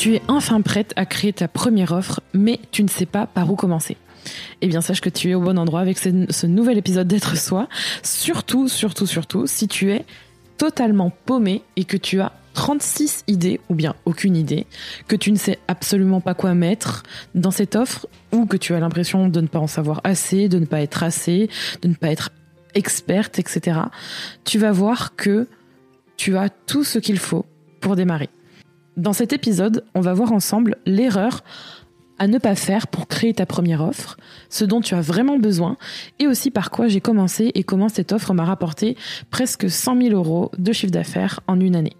Tu es enfin prête à créer ta première offre, mais tu ne sais pas par où commencer eh bien sache que tu es au bon endroit avec ce, nouvel épisode d'être soi. Surtout, surtout, surtout, si tu es totalement paumé et que tu as 36 idées ou bien aucune idée, que tu ne sais absolument pas quoi mettre dans cette offre ou que tu as l'impression de ne pas en savoir assez, de ne pas être assez, de ne pas être experte, etc. Tu vas voir que tu as tout ce qu'il faut pour démarrer. Dans cet épisode, on va voir ensemble l'erreur à ne pas faire pour créer ta première offre, ce dont tu as vraiment besoin, et aussi par quoi j'ai commencé et comment cette offre m'a rapporté presque 100 000 euros de chiffre d'affaires en une année.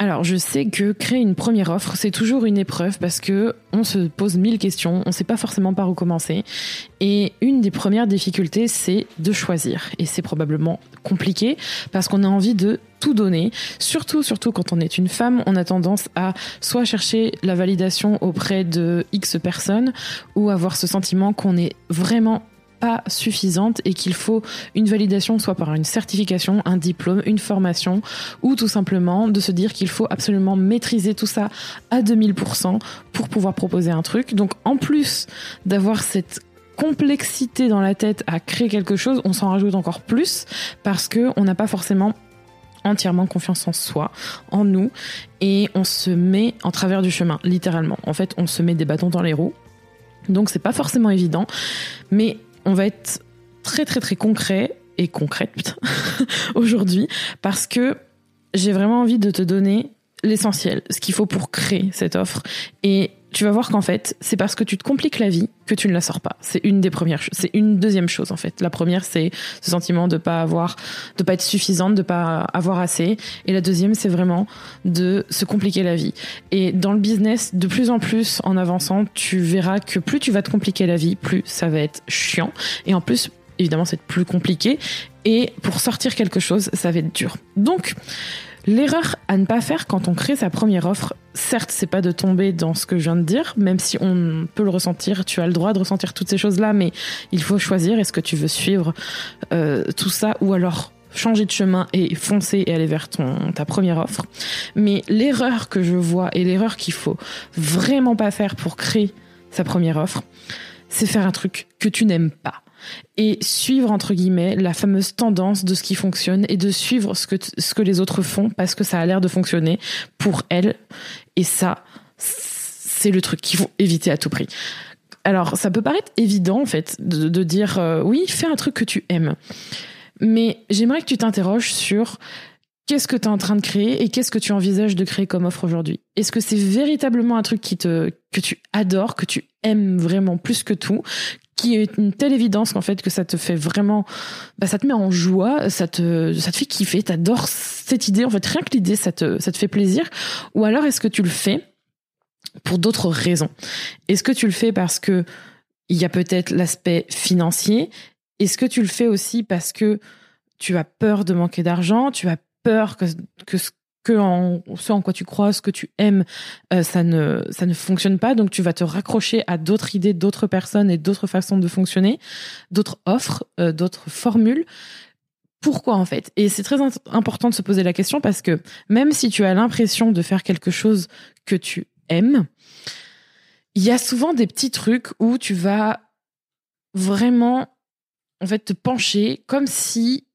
Alors, je sais que créer une première offre, c'est toujours une épreuve parce que on se pose mille questions, on sait pas forcément par où commencer. Et une des premières difficultés, c'est de choisir. Et c'est probablement compliqué parce qu'on a envie de tout donner. Surtout, surtout quand on est une femme, on a tendance à soit chercher la validation auprès de X personnes ou avoir ce sentiment qu'on est vraiment pas suffisante et qu'il faut une validation soit par une certification, un diplôme, une formation ou tout simplement de se dire qu'il faut absolument maîtriser tout ça à 2000% pour pouvoir proposer un truc. Donc en plus d'avoir cette complexité dans la tête à créer quelque chose, on s'en rajoute encore plus parce que on n'a pas forcément entièrement confiance en soi, en nous, et on se met en travers du chemin, littéralement. En fait, on se met des bâtons dans les roues. Donc c'est pas forcément évident, mais on va être très très très concret et concrète aujourd'hui parce que j'ai vraiment envie de te donner l'essentiel, ce qu'il faut pour créer cette offre. Et tu vas voir qu'en fait, c'est parce que tu te compliques la vie que tu ne la sors pas. C'est une des premières choses. C'est une deuxième chose en fait. La première, c'est ce sentiment de pas avoir, de pas être suffisante, de pas avoir assez. Et la deuxième, c'est vraiment de se compliquer la vie. Et dans le business, de plus en plus, en avançant, tu verras que plus tu vas te compliquer la vie, plus ça va être chiant. Et en plus, évidemment, c'est plus compliqué. Et pour sortir quelque chose, ça va être dur. Donc, L'erreur à ne pas faire quand on crée sa première offre, certes, c'est pas de tomber dans ce que je viens de dire, même si on peut le ressentir, tu as le droit de ressentir toutes ces choses-là, mais il faut choisir est-ce que tu veux suivre euh, tout ça ou alors changer de chemin et foncer et aller vers ton ta première offre. Mais l'erreur que je vois et l'erreur qu'il faut vraiment pas faire pour créer sa première offre, c'est faire un truc que tu n'aimes pas et suivre entre guillemets la fameuse tendance de ce qui fonctionne et de suivre ce que ce que les autres font parce que ça a l'air de fonctionner pour elles. Et ça c'est le truc qu'il faut éviter à tout prix. Alors ça peut paraître évident en fait de, dire euh, oui fais un truc que tu aimes. Mais j'aimerais que tu t'interroges sur qu'est-ce que tu es en train de créer et qu'est-ce que tu envisages de créer comme offre aujourd'hui. Est-ce que c'est véritablement un truc qui te que tu adores, que tu aimes vraiment plus que tout, qui est une telle évidence qu'en fait que ça te fait vraiment bah ça te met en joie, ça te ça te fait kiffer, t'adores cette idée en fait rien que l'idée ça te ça te fait plaisir. Ou alors est-ce que tu le fais pour d'autres raisons? Est-ce que tu le fais parce que il y a peut-être l'aspect financier? Est-ce que tu le fais aussi parce que tu as peur de manquer d'argent, tu as peur que, que que en, ce en quoi tu crois, ce que tu aimes, euh, ça ne ça ne fonctionne pas. Donc tu vas te raccrocher à d'autres idées, d'autres personnes et d'autres façons de fonctionner, d'autres offres, euh, d'autres formules. Pourquoi en fait? Et c'est très important de se poser la question parce que même si tu as l'impression de faire quelque chose que tu aimes, il y a souvent des petits trucs où tu vas vraiment en fait te pencher comme si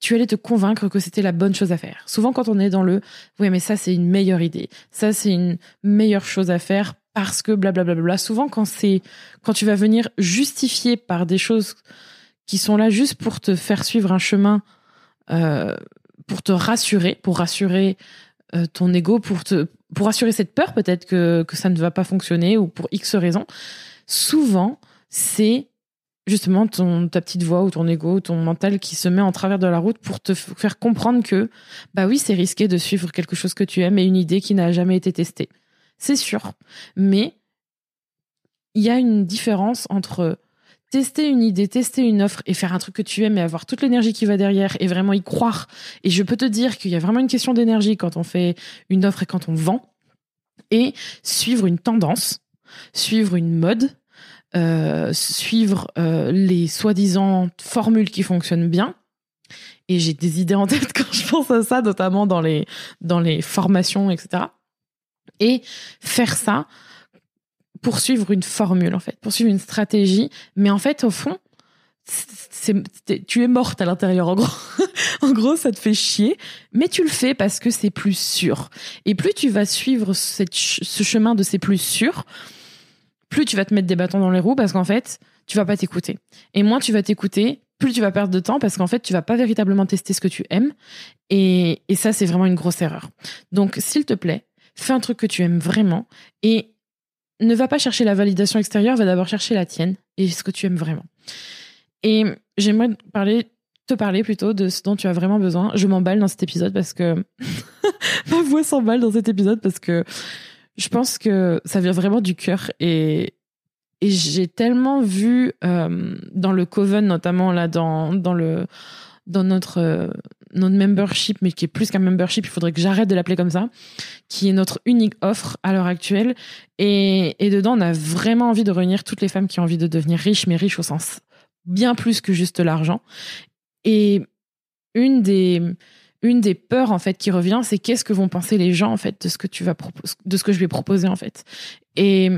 tu allais te convaincre que c'était la bonne chose à faire. Souvent, quand on est dans le oui, mais ça, c'est une meilleure idée, ça, c'est une meilleure chose à faire parce que blablabla. Bla. Souvent, quand c'est quand tu vas venir justifier par des choses qui sont là juste pour te faire suivre un chemin, euh, pour te rassurer, pour rassurer euh, ton ego, pour te pour rassurer cette peur peut-être que que ça ne va pas fonctionner ou pour X raisons. Souvent, c'est justement ton, ta petite voix ou ton ego, ton mental qui se met en travers de la route pour te faire comprendre que, bah oui, c'est risqué de suivre quelque chose que tu aimes et une idée qui n'a jamais été testée. C'est sûr. Mais il y a une différence entre tester une idée, tester une offre et faire un truc que tu aimes et avoir toute l'énergie qui va derrière et vraiment y croire. Et je peux te dire qu'il y a vraiment une question d'énergie quand on fait une offre et quand on vend. Et suivre une tendance, suivre une mode, euh, suivre euh, les soi-disant formules qui fonctionnent bien. Et j'ai des idées en tête quand je pense à ça, notamment dans les, dans les formations, etc. Et faire ça poursuivre une formule, en fait, poursuivre une stratégie. Mais en fait, au fond, tu es morte à l'intérieur, en gros. en gros, ça te fait chier, mais tu le fais parce que c'est plus sûr. Et plus tu vas suivre cette, ce chemin de c'est plus sûr, plus tu vas te mettre des bâtons dans les roues parce qu'en fait, tu vas pas t'écouter. Et moins tu vas t'écouter, plus tu vas perdre de temps parce qu'en fait, tu vas pas véritablement tester ce que tu aimes. Et, et ça, c'est vraiment une grosse erreur. Donc, s'il te plaît, fais un truc que tu aimes vraiment et ne va pas chercher la validation extérieure, va d'abord chercher la tienne et ce que tu aimes vraiment. Et j'aimerais parler, te parler plutôt de ce dont tu as vraiment besoin. Je m'emballe dans cet épisode parce que ma voix s'emballe dans cet épisode parce que je pense que ça vient vraiment du cœur et et j'ai tellement vu euh, dans le coven notamment là dans dans le dans notre euh, notre membership, mais qui est plus qu'un membership, il faudrait que j'arrête de l'appeler comme ça, qui est notre unique offre à l'heure actuelle. Et, et dedans, on a vraiment envie de réunir toutes les femmes qui ont envie de devenir riches, mais riches au sens bien plus que juste l'argent. Et une des une des peurs en fait qui revient, c'est qu'est-ce que vont penser les gens en fait de ce que tu vas proposer, de ce que je vais proposer en fait. Et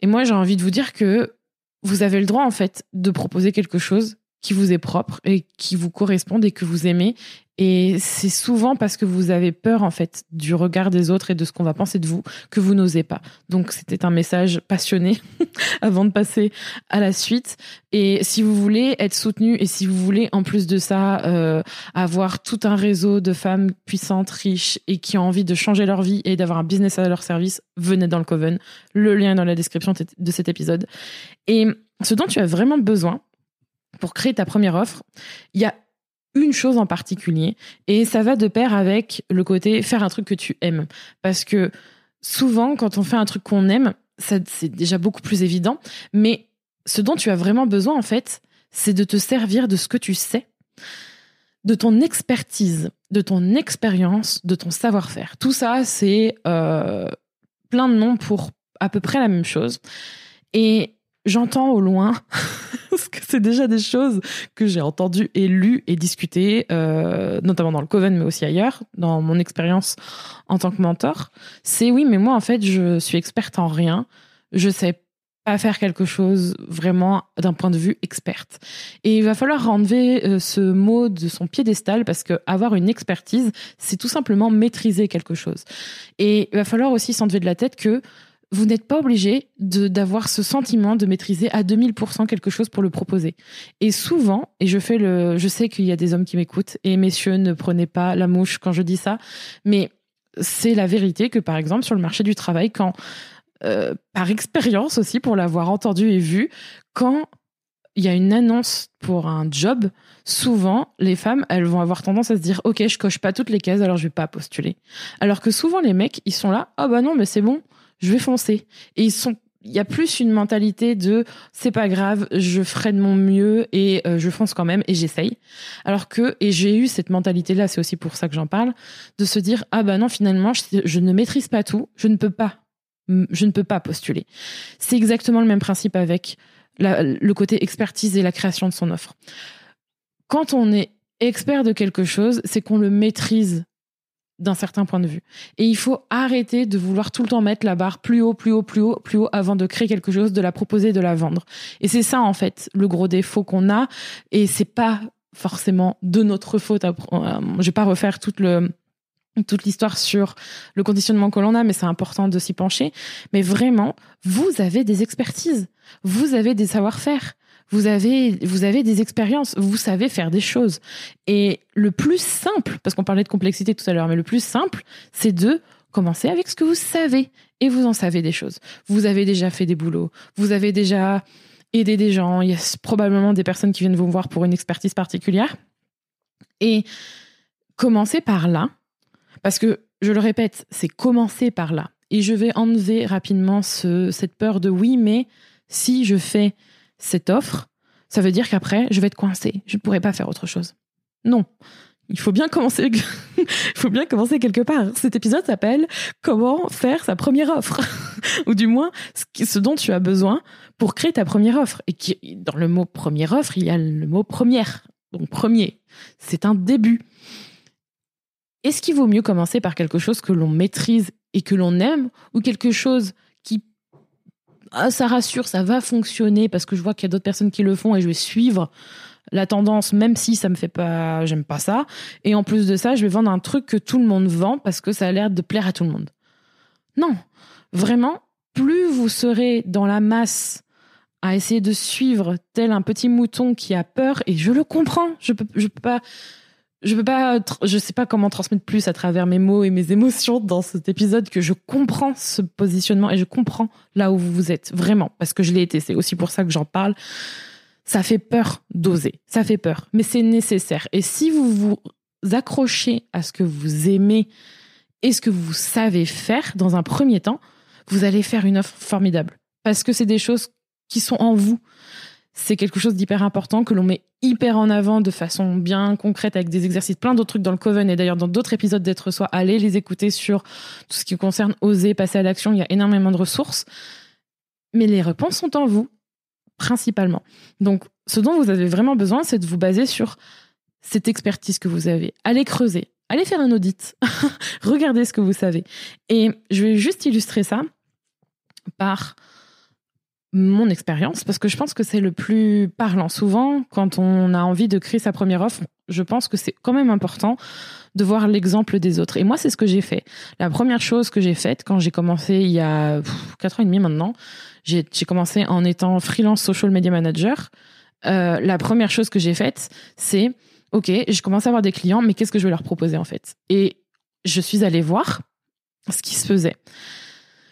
et moi, j'ai envie de vous dire que vous avez le droit en fait de proposer quelque chose qui vous est propre et qui vous correspond et que vous aimez. Et c'est souvent parce que vous avez peur, en fait, du regard des autres et de ce qu'on va penser de vous que vous n'osez pas. Donc, c'était un message passionné avant de passer à la suite. Et si vous voulez être soutenu et si vous voulez, en plus de ça, euh, avoir tout un réseau de femmes puissantes, riches et qui ont envie de changer leur vie et d'avoir un business à leur service, venez dans le Coven. Le lien est dans la description de cet épisode. Et ce dont tu as vraiment besoin, pour créer ta première offre, il y a une chose en particulier et ça va de pair avec le côté faire un truc que tu aimes parce que souvent quand on fait un truc qu'on aime, c'est déjà beaucoup plus évident, mais ce dont tu as vraiment besoin en fait, c'est de te servir de ce que tu sais, de ton expertise, de ton expérience, de ton savoir-faire. Tout ça, c'est euh, plein de noms pour à peu près la même chose. Et j'entends au loin, parce que c'est déjà des choses que j'ai entendues et lues et discutées, euh, notamment dans le Coven, mais aussi ailleurs, dans mon expérience en tant que mentor. C'est oui, mais moi, en fait, je suis experte en rien. Je sais pas faire quelque chose vraiment d'un point de vue experte. Et il va falloir enlever euh, ce mot de son piédestal parce que avoir une expertise, c'est tout simplement maîtriser quelque chose. Et il va falloir aussi s'enlever de la tête que vous n'êtes pas obligé d'avoir ce sentiment de maîtriser à 2000% quelque chose pour le proposer. Et souvent, et je fais le, je sais qu'il y a des hommes qui m'écoutent, et messieurs, ne prenez pas la mouche quand je dis ça, mais c'est la vérité que par exemple sur le marché du travail, quand, euh, par expérience aussi, pour l'avoir entendu et vu, quand il y a une annonce pour un job, souvent les femmes, elles vont avoir tendance à se dire OK, je coche pas toutes les cases, alors je vais pas postuler. Alors que souvent les mecs, ils sont là, ah bah non, mais c'est bon, je vais foncer. Et ils sont il y a plus une mentalité de c'est pas grave, je ferai de mon mieux et euh, je fonce quand même et j'essaye. Alors que et j'ai eu cette mentalité là, c'est aussi pour ça que j'en parle, de se dire ah bah non finalement je, ne maîtrise pas tout, je ne peux pas je ne peux pas postuler. C'est exactement le même principe avec le côté expertise et la création de son offre. Quand on est expert de quelque chose, c'est qu'on le maîtrise d'un certain point de vue. Et il faut arrêter de vouloir tout le temps mettre la barre plus haut, plus haut, plus haut, plus haut avant de créer quelque chose, de la proposer, de la vendre. Et c'est ça en fait le gros défaut qu'on a. Et c'est pas forcément de notre faute. Euh, je vais pas refaire toute le toute l'histoire sur le conditionnement que l'on a, mais c'est important de s'y pencher. Mais vraiment, vous avez des expertises, vous avez des savoir-faire vous avez, vous avez des expériences, vous savez faire des choses. Et le plus simple, parce qu'on parlait de complexité tout à l'heure, mais le plus simple, c'est de commencer avec ce que vous savez. Et vous en savez des choses. Vous avez déjà fait des boulots. Vous avez déjà aider des gens, il y a probablement des personnes qui viennent vous voir pour une expertise particulière. Et commencer par là, parce que, je le répète, c'est commencer par là. Et je vais enlever rapidement cette peur de oui, mais si je fais cette offre, ça veut dire qu'après, je vais être coincé. Je ne pourrai pas faire autre chose. Non. Il faut bien commencer, il faut bien commencer quelque part. Cet épisode s'appelle Comment faire sa première offre, ou du moins ce dont tu as besoin pour créer ta première offre. Et qui, dans le mot première offre, il y a le mot première. Donc premier, c'est un début. Est-ce qu'il vaut mieux commencer par quelque chose que l'on maîtrise et que l'on aime, ou quelque chose ah, ça rassure, ça va fonctionner parce que je vois qu'il y a d'autres personnes qui le font et je vais suivre la tendance, même si ça me fait pas, j'aime pas ça. Et en plus de ça, je vais vendre un truc que tout le monde vend parce que ça a l'air de plaire à tout le monde. Non, vraiment, plus vous serez dans la masse à essayer de suivre tel un petit mouton qui a peur, et je le comprends, je peux, je peux pas, je peux pas, je sais pas comment transmettre plus à travers mes mots et mes émotions dans cet épisode que je comprends ce positionnement et je comprends là où vous êtes vraiment parce que je l'ai été. C'est aussi pour ça que j'en parle. Ça fait peur d'oser, ça fait peur, mais c'est nécessaire. Et si vous vous accrochez à ce que vous aimez et ce que vous savez faire dans un premier temps, vous allez faire une offre formidable parce que c'est des choses qui sont en vous c'est quelque chose d'hyper important que l'on met hyper en avant de façon bien concrète avec des exercices, plein d'autres trucs dans le Coven et d'ailleurs dans d'autres épisodes d'être soi. Allez les écouter sur tout ce qui concerne oser passer à l'action. Il y a énormément de ressources. Mais les réponses sont en vous, principalement. Donc, ce dont vous avez vraiment besoin, c'est de vous baser sur cette expertise que vous avez. Allez creuser. Allez faire un audit. Regardez ce que vous savez. Et je vais juste illustrer ça par mon expérience parce que je pense que c'est le plus parlant. Souvent, quand on a envie de créer sa première offre, je pense que c'est quand même important de voir l'exemple des autres. Et moi, c'est ce que j'ai fait. La première chose que j'ai faite quand j'ai commencé il y a quatre ans et demi maintenant, j'ai commencé en étant freelance social media manager. Euh, la première chose que j'ai faite, c'est OK, je commence à avoir des clients, mais qu'est-ce que je vais leur proposer en fait? Et je suis allée voir ce qui se faisait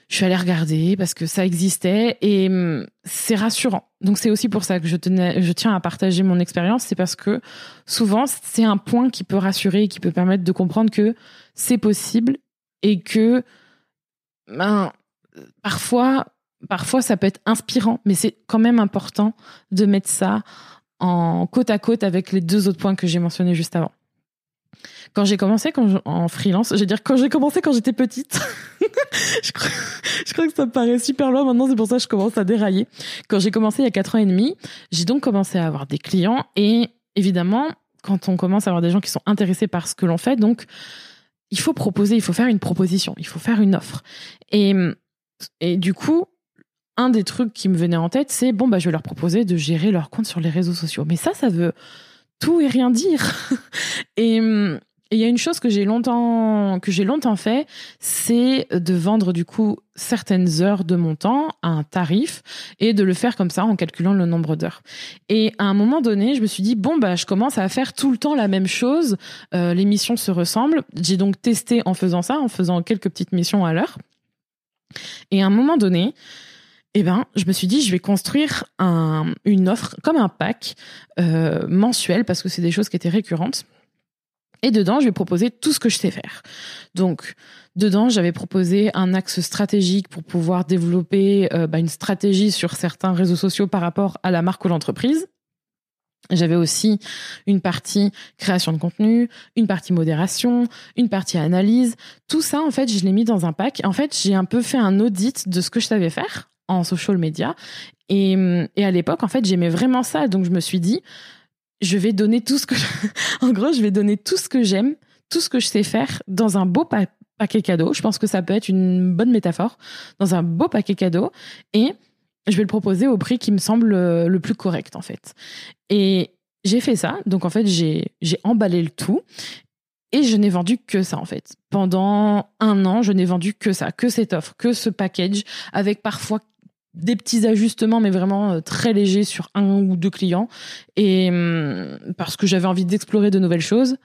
je suis allée regarder parce que ça existait et hum, c'est rassurant. Donc c'est aussi pour ça que je tenais, je tiens à partager mon expérience, c'est parce que souvent c'est un point qui peut rassurer et qui peut permettre de comprendre que c'est possible et que ben, parfois parfois ça peut être inspirant, mais c'est quand même important de mettre ça en côte à côte avec les deux autres points que j'ai mentionnés juste avant. Quand j'ai commencé en freelance, veux dire quand j'ai commencé quand j'étais petite, je, crois, que ça me paraît super loin maintenant, c'est pour ça que je commence à dérailler. Quand j'ai commencé il y a quatre ans et demi, j'ai donc commencé à avoir des clients et évidemment, quand on commence à avoir des gens qui sont intéressés par ce que l'on fait, donc il faut proposer, il faut faire une proposition, il faut faire une offre. Et, et du coup, un des trucs qui me venait en tête, c'est bon, bah, je vais leur proposer de gérer leur compte sur les réseaux sociaux. Mais ça, ça veut tout et rien dire. et il y a une chose que j'ai longtemps que j'ai longtemps fait, c'est de vendre du coup certaines heures de mon temps à un tarif et de le faire comme ça en calculant le nombre d'heures. Et à un moment donné, je me suis dit bon bah je commence à faire tout le temps la même chose. Euh, les missions se ressemblent. J'ai donc testé en faisant ça, en faisant quelques petites missions à l'heure. Et à un moment donné, eh ben, je me suis dit, je vais construire un, une offre comme un pack euh, mensuel parce que c'est des choses qui étaient récurrentes. Et dedans, je vais proposer tout ce que je sais faire. Donc, dedans, j'avais proposé un axe stratégique pour pouvoir développer euh, bah, une stratégie sur certains réseaux sociaux par rapport à la marque ou l'entreprise. J'avais aussi une partie création de contenu, une partie modération, une partie analyse. Tout ça, en fait, je l'ai mis dans un pack. En fait, j'ai un peu fait un audit de ce que je savais faire en social media. Et, et à l'époque, en fait, j'aimais vraiment ça. Donc, je me suis dit, je vais donner tout ce que, en gros, je vais donner tout ce que j'aime, tout ce que je sais faire dans un beau paquet cadeau. Je pense que ça peut être une bonne métaphore. Dans un beau paquet cadeau. Et je vais le proposer au prix qui me semble le plus correct, en fait. Et j'ai fait ça. Donc, en fait, j'ai emballé le tout. Et je n'ai vendu que ça en fait. Pendant un an, je n'ai vendu que ça, que cette offre, que ce package, avec parfois des petits ajustements, mais vraiment euh, très légers sur un ou deux clients. Et hum, parce que j'avais envie d'explorer de nouvelles choses.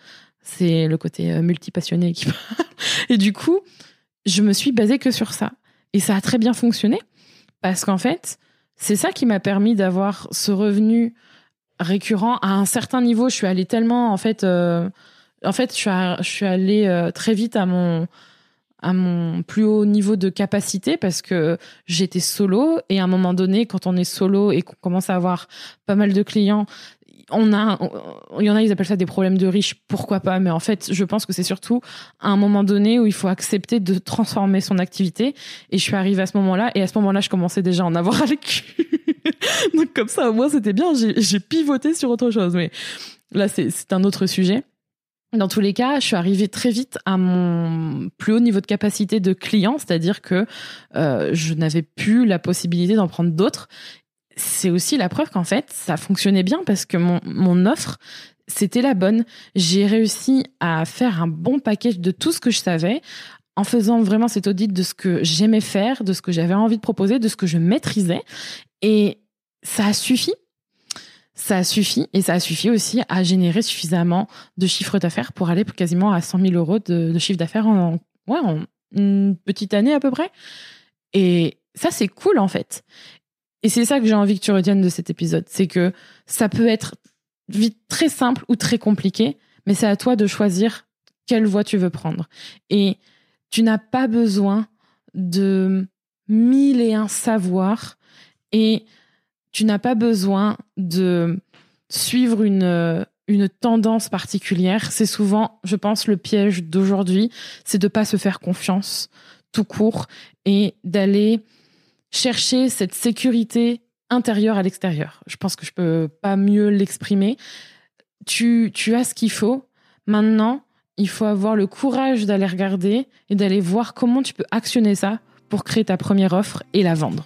C'est le côté euh, multipassionné qui parle. Et du coup, je me suis basée que sur ça. Et ça a très bien fonctionné. Parce qu'en fait, c'est ça qui m'a permis d'avoir ce revenu récurrent à un certain niveau. Je suis allée tellement, en fait, euh, en fait, je suis, allée très vite à mon à mon plus haut niveau de capacité parce que j'étais solo et à un moment donné quand on est solo et qu'on commence à avoir pas mal de clients on a, il y en a, ils appellent ça des problèmes de riches, pourquoi pas, mais en fait, je pense que c'est surtout à un moment donné où il faut accepter de transformer son activité. Et je suis arrivée à ce moment-là, et à ce moment-là, je commençais déjà à en avoir à le. Donc comme ça, moins, c'était bien, j'ai pivoté sur autre chose. Mais là, c'est un autre sujet. Dans tous les cas, je suis arrivée très vite à mon plus haut niveau de capacité de client, c'est-à-dire que euh, je n'avais plus la possibilité d'en prendre d'autres c'est aussi la preuve qu'en fait, ça fonctionnait bien parce que mon, mon offre, c'était la bonne. J'ai réussi à faire un bon package de tout ce que je savais en faisant vraiment cet audit de ce que j'aimais faire, de ce que j'avais envie de proposer, de ce que je maîtrisais. Et ça a suffi. Ça a suffi et ça a suffi aussi à générer suffisamment de chiffre d'affaires pour aller quasiment à 100 000 euros de, chiffre d'affaires en une petite année à peu près. Et ça, c'est cool en fait. Et c'est ça que j'ai envie que tu retiennes de cet épisode. C'est que ça peut être vite très simple ou très compliqué, mais c'est à toi de choisir quelle voie tu veux prendre. Et tu n'as pas besoin de mille et un savoirs et tu n'as pas besoin de suivre une, tendance particulière. C'est souvent, je pense, le piège d'aujourd'hui, c'est de pas se faire confiance tout court et d'aller chercher cette sécurité intérieure à l'extérieur. Je pense que je peux pas mieux l'exprimer. Tu as ce qu'il faut. Maintenant, il faut avoir le courage d'aller regarder et d'aller voir comment tu peux actionner ça pour créer ta première offre et la vendre.